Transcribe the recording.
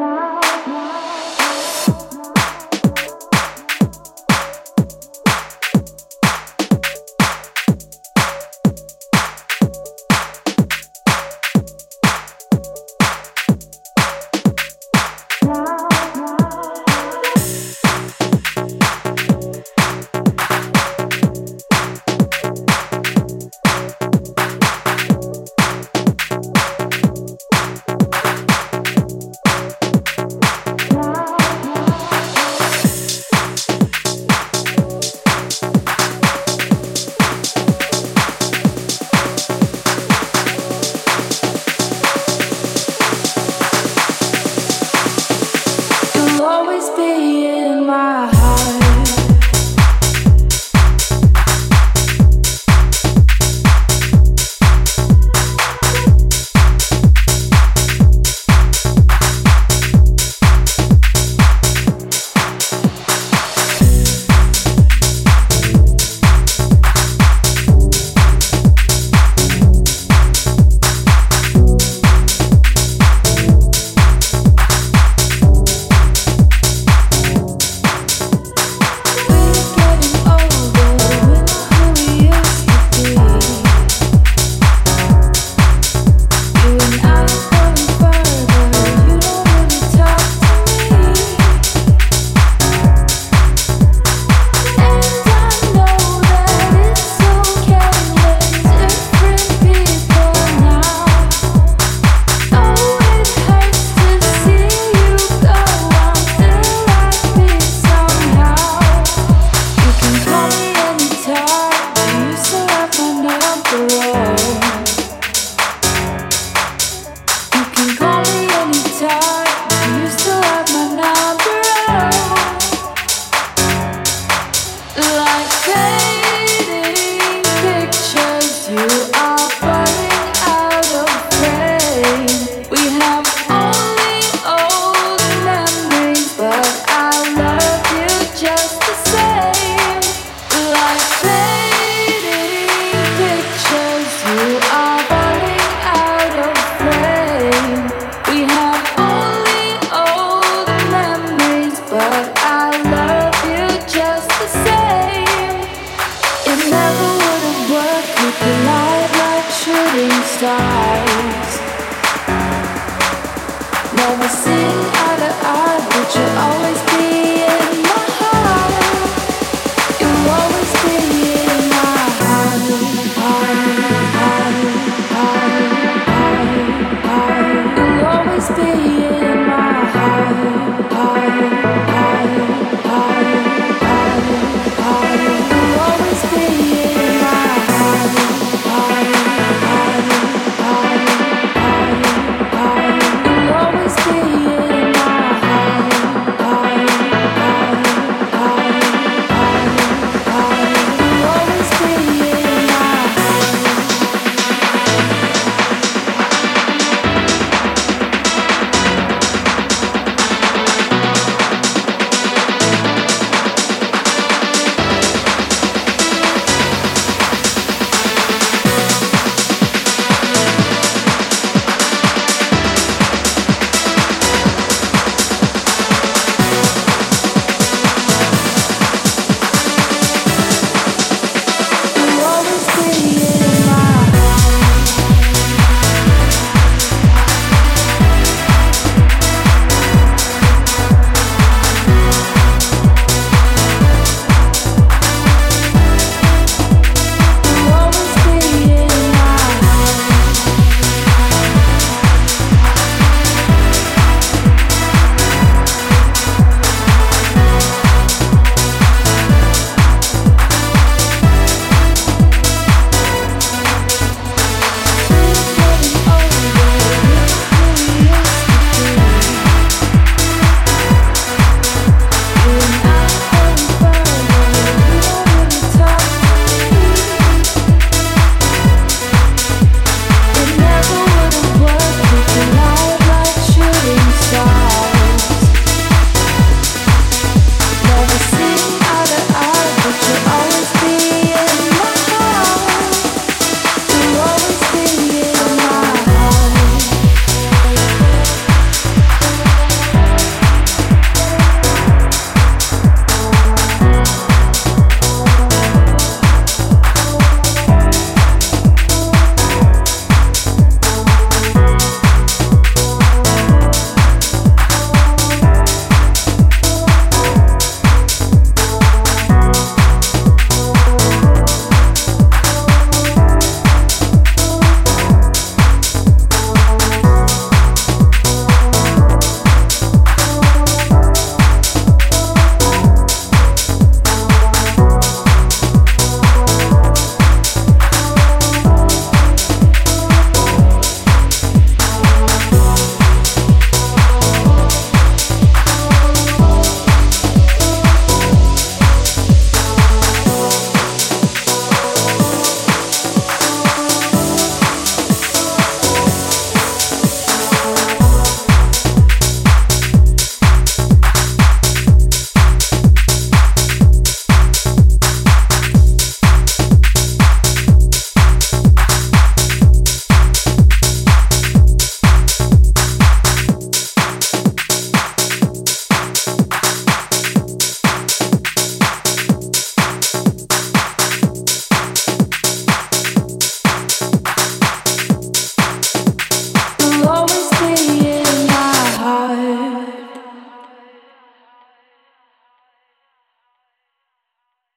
now.